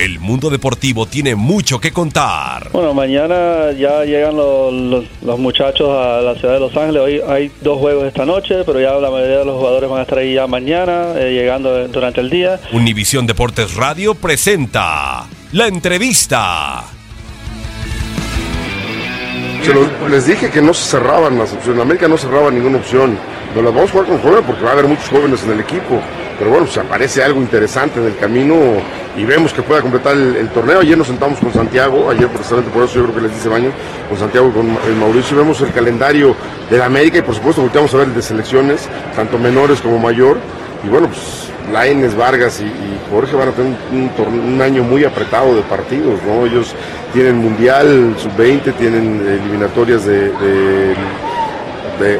El mundo deportivo tiene mucho que contar. Bueno, mañana ya llegan los, los, los, muchachos a la ciudad de Los Ángeles. Hoy hay dos juegos esta noche, pero ya la mayoría de los jugadores van a estar ahí ya mañana, eh, llegando durante el día. Univisión Deportes Radio presenta la entrevista. Se lo, les dije que no se cerraban las opciones. América no cerraba ninguna opción. No las vamos a jugar con jóvenes porque va a haber muchos jóvenes en el equipo. Pero bueno, si aparece algo interesante en el camino y vemos que pueda completar el, torneo. Ayer nos sentamos con Santiago, ayer precisamente por eso yo creo que les dice baño, con Santiago y con el Mauricio, vemos el calendario de la América y por supuesto volteamos a ver el de selecciones, tanto menores como mayor. Y bueno, pues Laines, Vargas y, y, Jorge van a tener un, año muy apretado de partidos, ¿no? Ellos tienen Mundial, Sub-20, tienen eliminatorias de,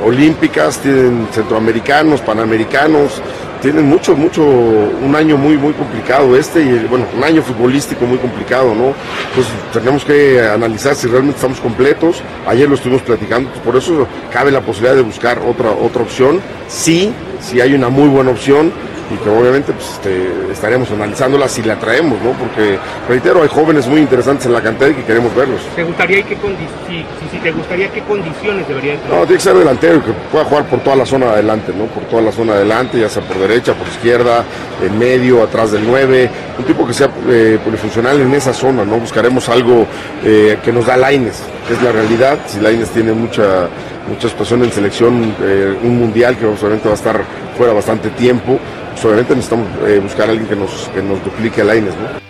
olímpicas, tienen centroamericanos, panamericanos, tienen mucho, mucho, un año muy, muy complicado este y bueno, un año futbolístico muy complicado, ¿no? Entonces tenemos que analizar si realmente estamos completos. Ayer lo estuvimos platicando, pues por eso cabe la posibilidad de buscar otra, otra opción. Sí, si hay una muy buena opción, y que obviamente pues, este, estaremos analizándola si la traemos, ¿no? Porque, reitero, hay jóvenes muy interesantes en la cantera y que queremos verlos. ¿Te gustaría qué si, si, si, te gustaría qué condiciones debería tener? No, tiene que ser delantero, que pueda jugar por toda la zona adelante, ¿no? Por toda la zona adelante, ya sea por derecha, por izquierda, en medio, atrás del 9, un tipo que sea eh, polifuncional en esa zona, ¿no? Buscaremos algo eh, que nos da Laines, que es la realidad, si Laines tiene mucha mucha situación en selección, eh, un mundial que obviamente va a estar fuera bastante tiempo, pues obviamente necesitamos eh, buscar a alguien que nos, que nos duplique a Laines, ¿no?